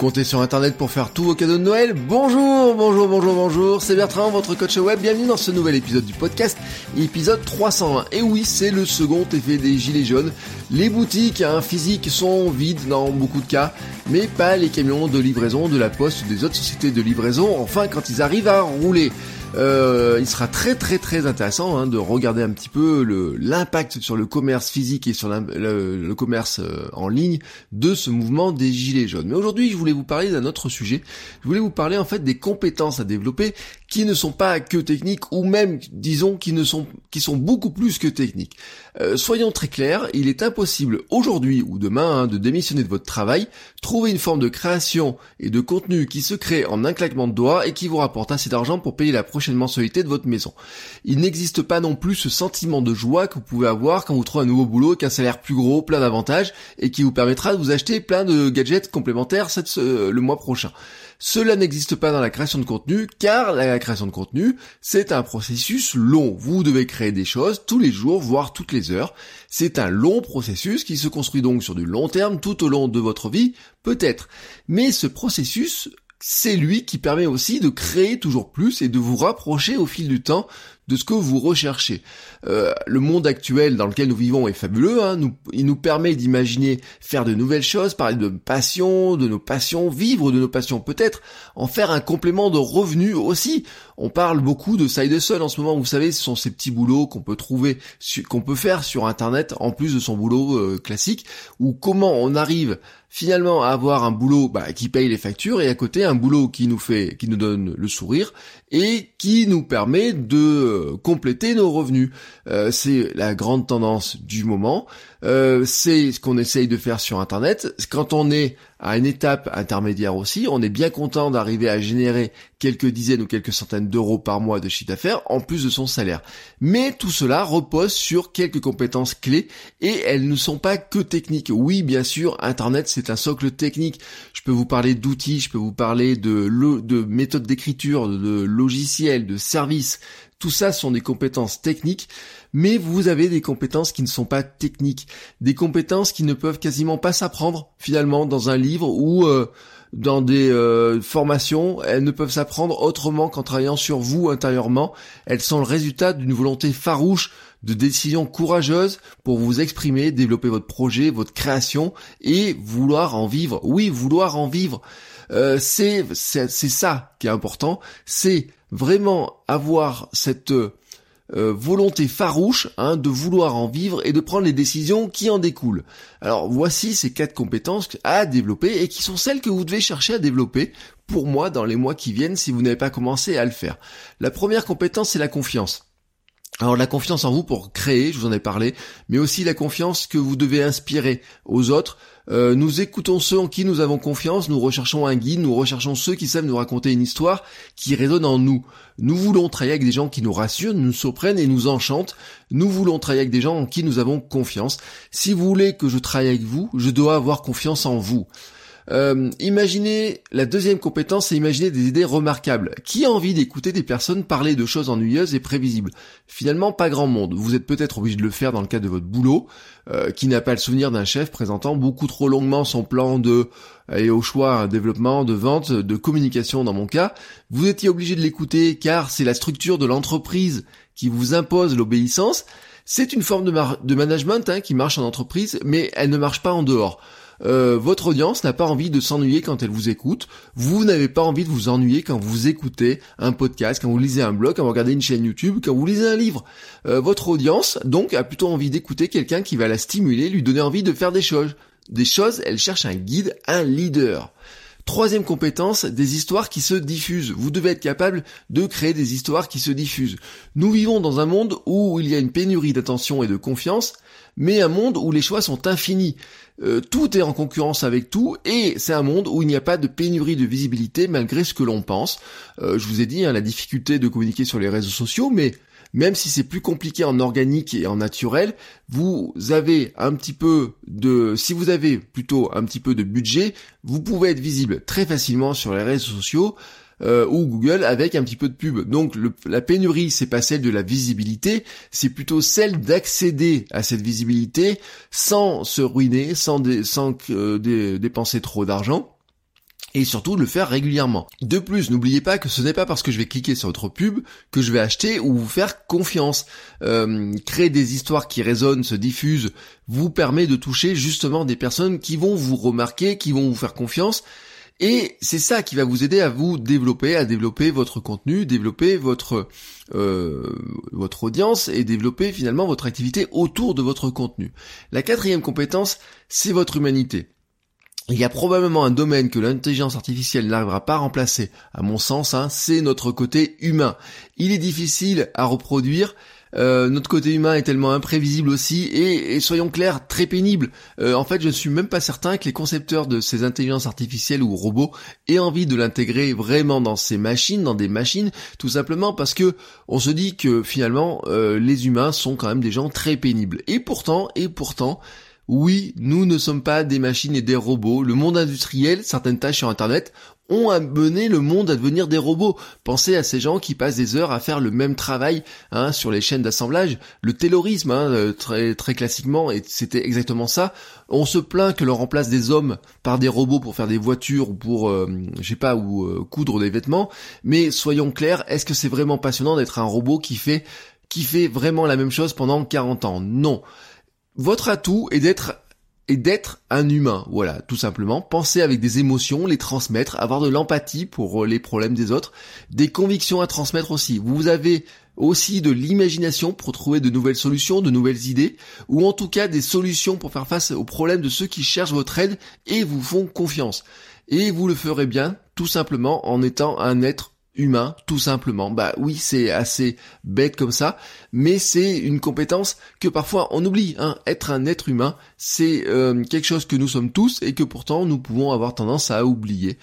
Comptez sur internet pour faire tous vos cadeaux de Noël Bonjour, bonjour, bonjour, bonjour, c'est Bertrand, votre coach web, bienvenue dans ce nouvel épisode du podcast, épisode 301. Et oui, c'est le second effet des gilets jaunes. Les boutiques hein, physiques sont vides dans beaucoup de cas, mais pas les camions de livraison de la poste ou des autres sociétés de livraison, enfin quand ils arrivent à rouler. Euh, il sera très très très intéressant hein, de regarder un petit peu l'impact sur le commerce physique et sur le, commerce euh, en ligne de ce mouvement des gilets jaunes. Mais aujourd'hui, je voulais vous parler d'un autre sujet. Je voulais vous parler en fait des compétences à développer qui ne sont pas que techniques ou même disons qui ne sont qui sont beaucoup plus que techniques. Euh, soyons très clairs, il est impossible aujourd'hui ou demain hein, de démissionner de votre travail, trouver une forme de création et de contenu qui se crée en un claquement de doigts et qui vous rapporte assez d'argent pour payer la prochaine mensualité de votre maison. Il n'existe pas non plus ce sentiment de joie que vous pouvez avoir quand vous trouvez un nouveau boulot avec un salaire plus gros, plein d'avantages et qui vous permettra de vous acheter plein de gadgets complémentaires cette, le mois prochain. Cela n'existe pas dans la création de contenu car la création de contenu, c'est un processus long. Vous devez créer des choses tous les jours, voire toutes les heures. C'est un long processus qui se construit donc sur du long terme tout au long de votre vie, peut-être. Mais ce processus c'est lui qui permet aussi de créer toujours plus et de vous rapprocher au fil du temps de ce que vous recherchez. Euh, le monde actuel dans lequel nous vivons est fabuleux, hein. il nous permet d'imaginer faire de nouvelles choses, parler de passion, de nos passions, vivre de nos passions peut-être, en faire un complément de revenus aussi. On parle beaucoup de side hustle en ce moment, vous savez, ce sont ces petits boulots qu'on peut trouver, qu'on peut faire sur internet en plus de son boulot euh, classique, ou comment on arrive finalement à avoir un boulot bah, qui paye les factures et à côté un boulot qui nous fait, qui nous donne le sourire et qui nous permet de euh, compléter nos revenus. Euh, c'est la grande tendance du moment. C'est ce qu'on essaye de faire sur Internet. Quand on est à une étape intermédiaire aussi, on est bien content d'arriver à générer quelques dizaines ou quelques centaines d'euros par mois de chiffre d'affaires en plus de son salaire. Mais tout cela repose sur quelques compétences clés et elles ne sont pas que techniques. Oui, bien sûr, Internet c'est un socle technique. Je peux vous parler d'outils, je peux vous parler de, de méthodes d'écriture, de logiciels, de services, tout ça sont des compétences techniques, mais vous avez des compétences qui ne sont pas techniques, des compétences qui ne peuvent quasiment pas s'apprendre finalement dans un livre ou euh, dans des euh, formations, elles ne peuvent s'apprendre autrement qu'en travaillant sur vous intérieurement. Elles sont le résultat d'une volonté farouche, de décisions courageuses pour vous exprimer, développer votre projet, votre création et vouloir en vivre. Oui, vouloir en vivre. Euh, c'est ça qui est important. C'est vraiment avoir cette euh, volonté farouche hein, de vouloir en vivre et de prendre les décisions qui en découlent. Alors voici ces quatre compétences à développer et qui sont celles que vous devez chercher à développer pour moi dans les mois qui viennent si vous n'avez pas commencé à le faire. La première compétence c'est la confiance. Alors la confiance en vous pour créer, je vous en ai parlé, mais aussi la confiance que vous devez inspirer aux autres. Euh, nous écoutons ceux en qui nous avons confiance, nous recherchons un guide, nous recherchons ceux qui savent nous raconter une histoire qui résonne en nous. Nous voulons travailler avec des gens qui nous rassurent, nous surprennent et nous enchantent. Nous voulons travailler avec des gens en qui nous avons confiance. Si vous voulez que je travaille avec vous, je dois avoir confiance en vous. Euh, imaginez, la deuxième compétence, c'est imaginer des idées remarquables. Qui a envie d'écouter des personnes parler de choses ennuyeuses et prévisibles? Finalement, pas grand monde. Vous êtes peut-être obligé de le faire dans le cadre de votre boulot. Euh, qui n'a pas le souvenir d'un chef présentant beaucoup trop longuement son plan de et au choix développement de vente, de communication dans mon cas, vous étiez obligé de l'écouter car c'est la structure de l'entreprise qui vous impose l'obéissance. C'est une forme de, de management hein, qui marche en entreprise, mais elle ne marche pas en dehors. Euh, votre audience n'a pas envie de s'ennuyer quand elle vous écoute. Vous n'avez pas envie de vous ennuyer quand vous écoutez un podcast, quand vous lisez un blog, quand vous regardez une chaîne YouTube, quand vous lisez un livre. Euh, votre audience, donc, a plutôt envie d'écouter quelqu'un qui va la stimuler, lui donner envie de faire des choses. Des choses, elle cherche un guide, un leader. Troisième compétence, des histoires qui se diffusent. Vous devez être capable de créer des histoires qui se diffusent. Nous vivons dans un monde où il y a une pénurie d'attention et de confiance, mais un monde où les choix sont infinis. Euh, tout est en concurrence avec tout et c'est un monde où il n'y a pas de pénurie de visibilité malgré ce que l'on pense. Euh, je vous ai dit hein, la difficulté de communiquer sur les réseaux sociaux, mais même si c'est plus compliqué en organique et en naturel, vous avez un petit peu de, si vous avez plutôt un petit peu de budget, vous pouvez être visible très facilement sur les réseaux sociaux. Euh, ou Google avec un petit peu de pub. Donc la pénurie, c'est pas celle de la visibilité, c'est plutôt celle d'accéder à cette visibilité sans se ruiner, sans, euh, dépenser trop d'argent et surtout le faire régulièrement. De plus, n'oubliez pas que ce n'est pas parce que je vais cliquer sur votre pub que je vais acheter ou vous faire confiance. Euh, créer des histoires qui résonnent, se diffusent, vous permet de toucher justement des personnes qui vont vous remarquer, qui vont vous faire confiance. Et c'est ça qui va vous aider à vous développer, à développer votre contenu, développer votre euh, votre audience et développer finalement votre activité autour de votre contenu. La quatrième compétence, c'est votre humanité. Il y a probablement un domaine que l'intelligence artificielle n'arrivera pas à remplacer, à mon sens, hein, c'est notre côté humain. Il est difficile à reproduire, euh, notre côté humain est tellement imprévisible aussi et, soyons clairs, très pénible. Euh, en fait, je ne suis même pas certain que les concepteurs de ces intelligences artificielles ou robots aient envie de l'intégrer vraiment dans ces machines, dans des machines, tout simplement parce que on se dit que finalement euh, les humains sont quand même des gens très pénibles. Et pourtant, et pourtant, oui, nous ne sommes pas des machines et des robots. Le monde industriel, certaines tâches sur Internet, ont amené le monde à devenir des robots. Pensez à ces gens qui passent des heures à faire le même travail hein, sur les chaînes d'assemblage. Le taylorisme, hein, euh, très, classiquement, et c'était exactement ça. On se plaint que l'on remplace des hommes par des robots pour faire des voitures ou pour, euh, je sais pas, ou euh, coudre des vêtements. Mais soyons clairs, est-ce que c'est vraiment passionnant d'être un robot qui fait qui fait vraiment la même chose pendant 40 ans? Non. Votre atout est d'être un humain, voilà, tout simplement. Penser avec des émotions, les transmettre, avoir de l'empathie pour euh, les problèmes des autres, des convictions à transmettre aussi. Vous avez aussi de l'imagination pour trouver de nouvelles solutions, de nouvelles idées, ou en tout cas des solutions pour faire face aux problèmes de ceux qui cherchent votre aide et vous font confiance. Et vous le ferez bien, tout simplement, en étant un être humain, tout simplement. Bah oui, c'est assez bête comme ça, mais c'est une compétence que parfois on oublie. Hein. Être un être humain, c'est euh, quelque chose que nous sommes tous et que pourtant nous pouvons avoir tendance à oublier.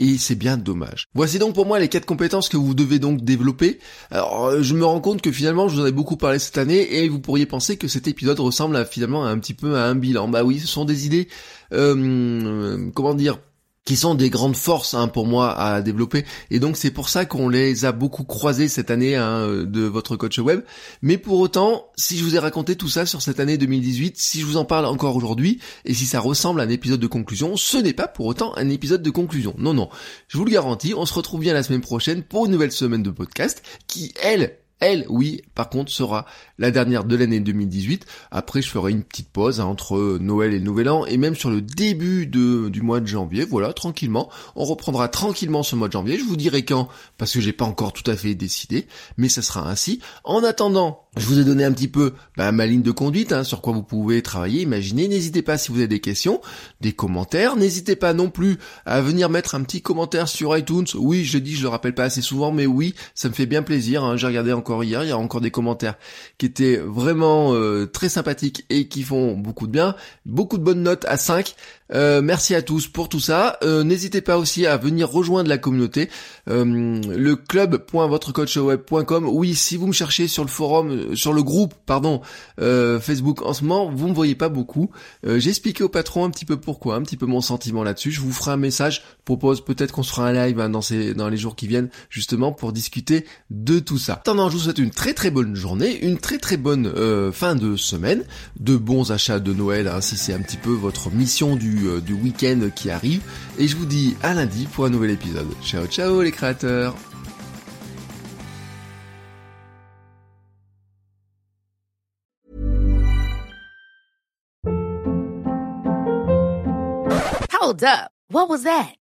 Et c'est bien dommage. Voici donc pour moi les quatre compétences que vous devez donc développer. Alors euh, je me rends compte que finalement je vous en ai beaucoup parlé cette année et vous pourriez penser que cet épisode ressemble à, finalement un petit peu à un bilan. Bah oui, ce sont des idées, euh, comment dire, qui sont des grandes forces hein, pour moi à développer. Et donc c'est pour ça qu'on les a beaucoup croisés cette année hein, de votre coach web. Mais pour autant si je vous ai raconté tout ça sur cette année 2018 si je vous en parle encore aujourd'hui et si ça ressemble à un épisode de conclusion ce n'est pas pour autant un épisode de conclusion. Non non. Je vous le garantis on se retrouve bien la semaine prochaine pour une nouvelle semaine de podcast qui elle elle, oui, par contre, sera la dernière de l'année 2018. Après, je ferai une petite pause hein, entre Noël et le Nouvel An, et même sur le début du mois de janvier. Voilà, tranquillement. On reprendra tranquillement ce mois de janvier. Je vous dirai quand, parce que j'ai pas encore tout à fait décidé, mais ça sera ainsi. En attendant, je vous ai donné un petit peu bah, ma ligne de conduite, hein, sur quoi vous pouvez travailler, imaginer. N'hésitez pas si vous avez des questions, des commentaires. N'hésitez pas non plus à venir mettre un petit commentaire sur iTunes. Oui, je dis, je le rappelle pas assez souvent, mais oui, ça me fait bien plaisir. Hein. J'ai regardé encore hier, il y a encore des commentaires qui étaient vraiment euh, très sympathiques et qui font beaucoup de bien. Beaucoup de bonnes notes à 5. Euh, merci à tous pour tout ça. Euh, n'hésitez pas aussi à venir rejoindre la communauté. Le club.votrecoachweb.com. Oui, si vous me cherchez sur le forum, sur le groupe, pardon, Facebook en ce moment, vous me voyez pas beaucoup. J'ai expliqué au patron un petit peu pourquoi, un petit peu mon sentiment là-dessus. Je vous ferai un message. propose peut-être qu'on se fera un live hein, dans ces, dans les jours qui viennent, justement pour discuter de tout ça. Attendant, je vous souhaite une très très bonne journée, une très très bonne fin de semaine, de bons achats de Noël, hein, si c'est un petit peu votre mission du euh, du, week-end qui arrive. Et je vous dis à lundi pour un nouvel épisode. Ciao ciao les créateurs Hold up, what was that?